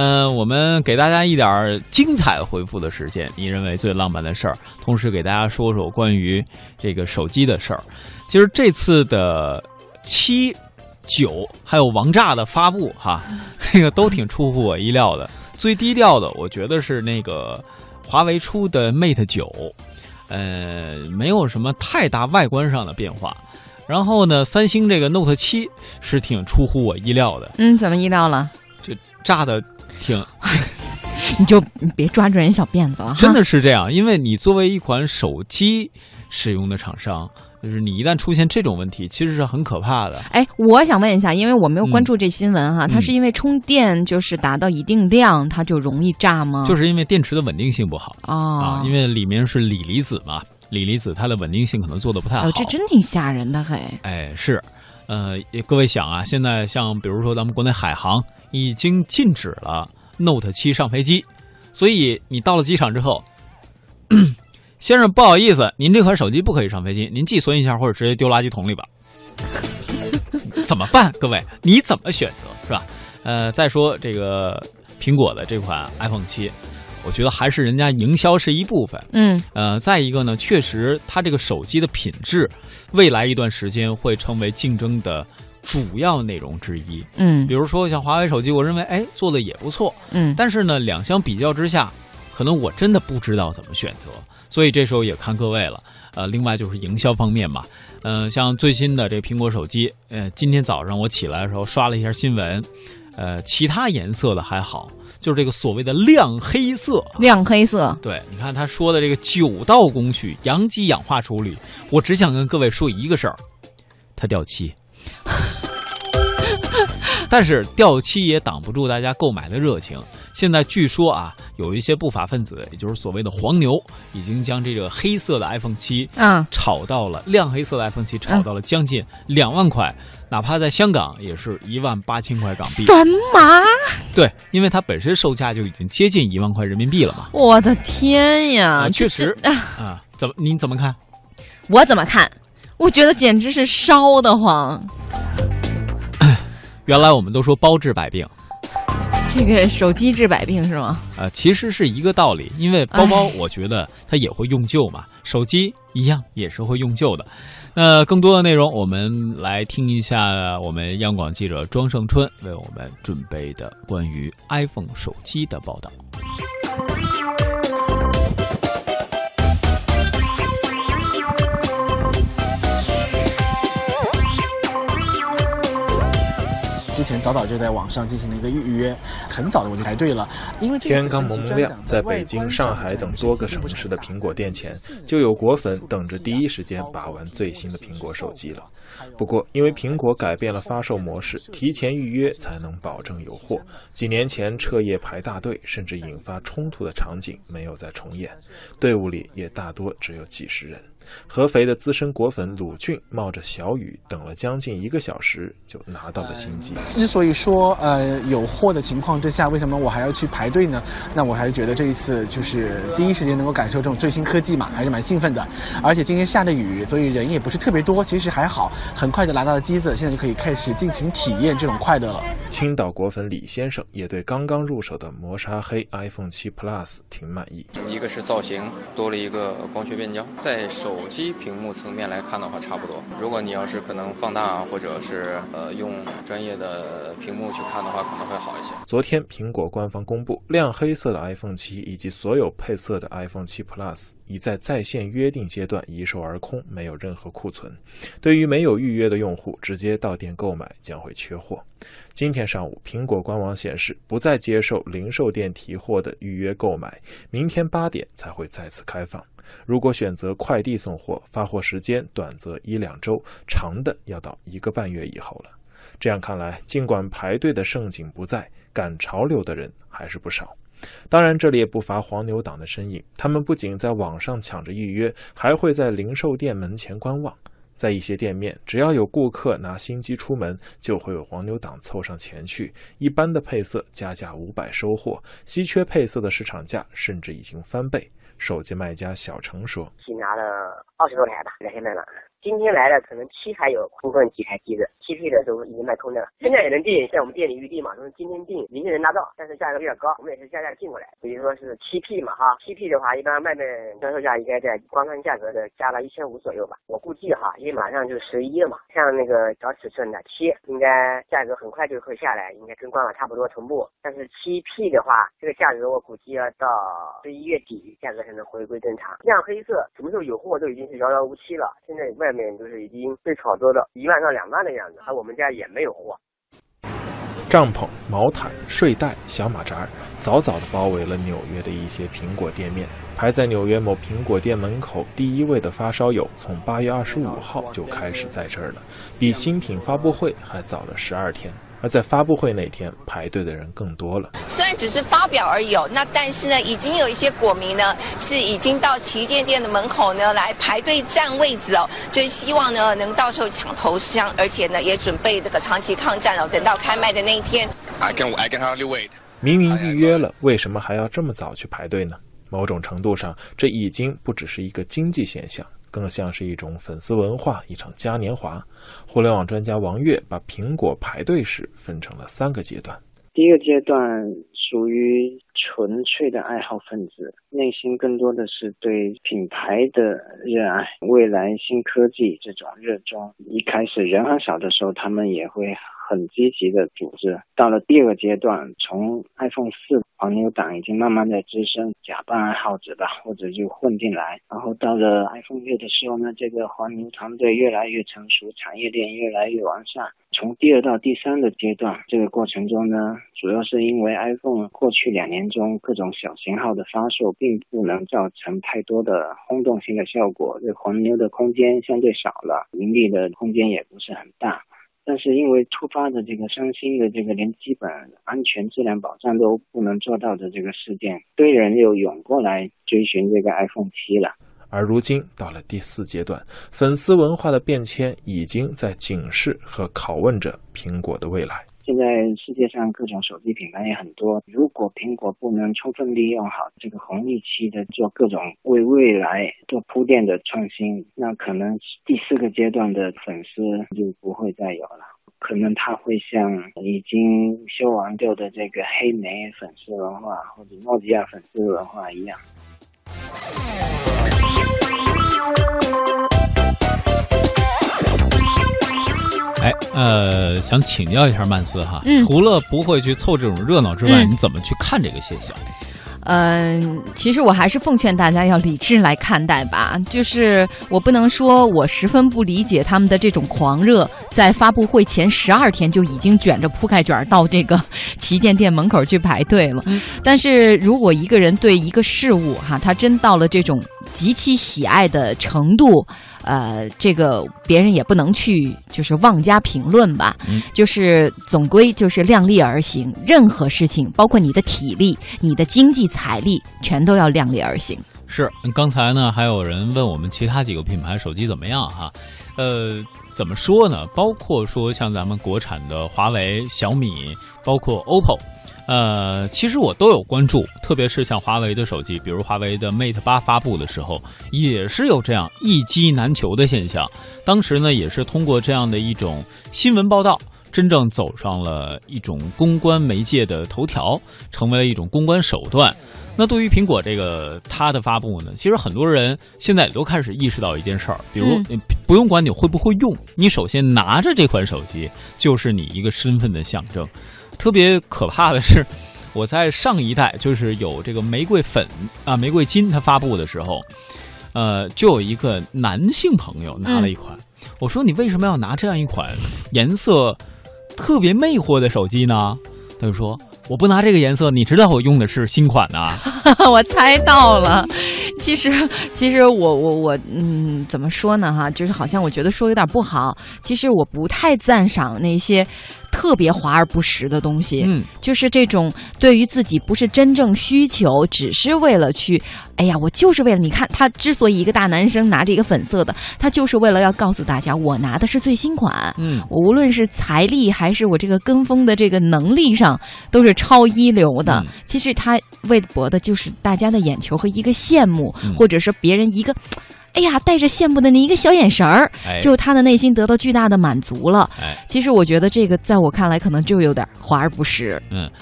嗯，我们给大家一点精彩回复的时间，你认为最浪漫的事儿，同时给大家说说关于这个手机的事儿。其实这次的七、九还有王炸的发布，哈，那个都挺出乎我意料的。最低调的，我觉得是那个华为出的 Mate 九，呃，没有什么太大外观上的变化。然后呢，三星这个 Note 七是挺出乎我意料的。嗯，怎么意料了？就炸的挺，你就别抓住人小辫子了。真的是这样，因为你作为一款手机使用的厂商。就是你一旦出现这种问题，其实是很可怕的。哎，我想问一下，因为我没有关注这新闻哈，它是因为充电就是达到一定量，它就容易炸吗？就是因为电池的稳定性不好啊，因为里面是锂离子嘛，锂离子它的稳定性可能做的不太好。这真挺吓人的嘿。哎，是，呃，各位想啊，现在像比如说咱们国内海航已经禁止了 Note 七上飞机，所以你到了机场之后。先生，不好意思，您这款手机不可以上飞机，您寄存一下或者直接丢垃圾桶里吧。怎么办？各位，你怎么选择是吧？呃，再说这个苹果的这款 iPhone 七，我觉得还是人家营销是一部分。嗯，呃，再一个呢，确实它这个手机的品质，未来一段时间会成为竞争的主要内容之一。嗯，比如说像华为手机，我认为哎做的也不错。嗯，但是呢，两相比较之下，可能我真的不知道怎么选择。所以这时候也看各位了，呃，另外就是营销方面嘛，嗯，像最新的这个苹果手机，呃，今天早上我起来的时候刷了一下新闻，呃，其他颜色的还好，就是这个所谓的亮黑色，亮黑色，对，你看他说的这个九道工序，阳极氧化处理，我只想跟各位说一个事儿，它掉漆。但是掉漆也挡不住大家购买的热情。现在据说啊，有一些不法分子，也就是所谓的黄牛，已经将这个黑色的 iPhone 七嗯炒到了亮黑色的 iPhone 七炒到了将近两万块，哪怕在香港也是一万八千块港币。什么？对，因为它本身售价就已经接近一万块人民币了嘛。我的天呀！确实啊，怎么您怎么看？我怎么看？我觉得简直是烧得慌。原来我们都说包治百病，这个手机治百病是吗？呃，其实是一个道理，因为包包我觉得它也会用旧嘛，手机一样也是会用旧的。那更多的内容，我们来听一下我们央广记者庄胜春为我们准备的关于 iPhone 手机的报道。前早早就在网上进行了一个预约，很早的我就排队了。因为天刚蒙蒙亮，在北京、上海等多个城市的苹果店前，就有果粉等着第一时间把玩最新的苹果手机了。不过，因为苹果改变了发售模式，提前预约才能保证有货。几年前彻夜排大队，甚至引发冲突的场景没有再重演，队伍里也大多只有几十人。合肥的资深果粉鲁俊冒着小雨等了将近一个小时，就拿到了新机。之所以说呃有货的情况之下，为什么我还要去排队呢？那我还是觉得这一次就是第一时间能够感受这种最新科技嘛，还是蛮兴奋的。而且今天下着雨，所以人也不是特别多，其实还好，很快就拿到了机子，现在就可以开始尽情体验这种快乐了。青岛果粉李先生也对刚刚入手的磨砂黑 iPhone 7 Plus 挺满意。一个是造型多了一个光学变焦，在手。手机屏幕层面来看的话，差不多。如果你要是可能放大，或者是呃用专业的屏幕去看的话，可能会好一些。昨天，苹果官方公布，亮黑色的 iPhone 七以及所有配色的 iPhone 七 Plus 已在在线约定阶段一售而空，没有任何库存。对于没有预约的用户，直接到店购买将会缺货。今天上午，苹果官网显示不再接受零售店提货的预约购买，明天八点才会再次开放。如果选择快递送货，发货时间短则一两周，长的要到一个半月以后了。这样看来，尽管排队的盛景不在，赶潮流的人还是不少。当然，这里也不乏黄牛党的身影，他们不仅在网上抢着预约，还会在零售店门前观望。在一些店面，只要有顾客拿新机出门，就会有黄牛党凑上前去。一般的配色加价五百收货，稀缺配色的市场价甚至已经翻倍。手机卖家小程说：“新拿了二十多台吧，两天卖了。今天来了可能七台有部分几台机子，七 P 的都已经卖空的了。现在也能订，在我们店里预定嘛，就是今天订，明天能拿到，但是价格比较高，我们也是加价进过来。比如说是七 P 嘛哈，七 P 的话，一般卖的销售价应该在官方价格的加到一千五左右吧。我估计哈，因为马上就十一了嘛，像那个小尺寸的七，应该价格很快就会下来，应该跟官网差不多同步。但是七 P 的话，这个价格我估计要到十一月底，价格才能回归正常。亮黑色什么时候有货都已经是遥遥无期了，现在外面就是已经被炒作到一万到两万的样子，而我们家也没有货。帐篷、毛毯、睡袋、小马扎，早早地包围了纽约的一些苹果店面。排在纽约某苹果店门口第一位的发烧友，从八月二十五号就开始在这儿了，比新品发布会还早了十二天。而在发布会那天，排队的人更多了。虽然只是发表而已，那但是呢，已经有一些果民呢，是已经到旗舰店的门口呢来排队占位子哦，就是希望呢能到时候抢头香，而且呢也准备这个长期抗战哦，等到开卖的那一天。I can I can hardly wait。明明预约了，为什么还要这么早去排队呢？某种程度上，这已经不只是一个经济现象。更像是一种粉丝文化，一场嘉年华。互联网专家王悦把苹果排队史分成了三个阶段。第一个阶段属于纯粹的爱好分子，内心更多的是对品牌的热爱、未来新科技这种热衷。一开始人很少的时候，他们也会。很积极的组织，到了第二个阶段，从 iPhone 四黄牛党已经慢慢在滋生，假扮爱好者吧，或者就混进来。然后到了 iPhone 六的时候呢，这个黄牛团队越来越成熟，产业链越来越完善。从第二到第三个阶段，这个过程中呢，主要是因为 iPhone 过去两年中各种小型号的发售，并不能造成太多的轰动性的效果，这黄牛的空间相对少了，盈利的空间也不是很大。但是因为突发的这个伤心的这个连基本安全质量保障都不能做到的这个事件，堆人又涌过来追寻这个 iPhone 七了。而如今到了第四阶段，粉丝文化的变迁已经在警示和拷问着苹果的未来。现在世界上各种手机品牌也很多，如果苹果不能充分利用好这个红利期的做各种为未来做铺垫的创新，那可能第四个阶段的粉丝就不会再有了。可能他会像已经消亡掉的这个黑莓粉丝文化或者诺基亚粉丝文化一样。哎，呃，想请教一下曼斯哈，嗯除了不会去凑这种热闹之外，嗯你怎么去看这个现象？嗯，其实我还是奉劝大家要理智来看待吧。就是我不能说我十分不理解他们的这种狂热，在发布会前十二天就已经卷着铺盖卷儿到这个旗舰店门口去排队了。但是如果一个人对一个事物哈，他真到了这种极其喜爱的程度，呃，这个别人也不能去就是妄加评论吧。嗯就是总归就是量力而行，任何事情，包括你的体力、你的经济财力，全都要量力而行。是，刚才呢还有人问我们其他几个品牌手机怎么样哈，呃，怎么说呢？包括说像咱们国产的华为、小米，包括 OPPO。呃，其实我都有关注，特别是像华为的手机，比如华为的 Mate 八发布的时候，也是有这样一机难求的现象。当时呢，也是通过这样的一种新闻报道，真正走上了一种公关媒介的头条，成为了一种公关手段。那对于苹果这个它的发布呢，其实很多人现在也都开始意识到一件事儿，比如不用管你会不会用，你首先拿着这款手机就是你一个身份的象征。特别可怕的是，我在上一代就是有这个玫瑰粉啊、玫瑰金它发布的时候，呃，就有一个男性朋友拿了一款，我说你为什么要拿这样一款颜色特别魅惑的手机呢？他就说我不拿这个颜色，你知道我用的是新款的、啊。我猜到了。其实，其实我我我，嗯，怎么说呢？哈，就是好像我觉得说有点不好。其实我不太赞赏那些特别华而不实的东西。嗯，就是这种对于自己不是真正需求，只是为了去，哎呀，我就是为了你看他之所以一个大男生拿着一个粉色的，他就是为了要告诉大家，我拿的是最新款。嗯，我无论是财力还是我这个跟风的这个能力上，都是超一流的。嗯其实他为博的就是大家的眼球和一个羡慕，嗯或者是别人一个。哎呀，带着羡慕的那一个小眼神儿，哎就他的内心得到巨大的满足了。哎，其实我觉得这个在我看来可能就有点华而不实。嗯。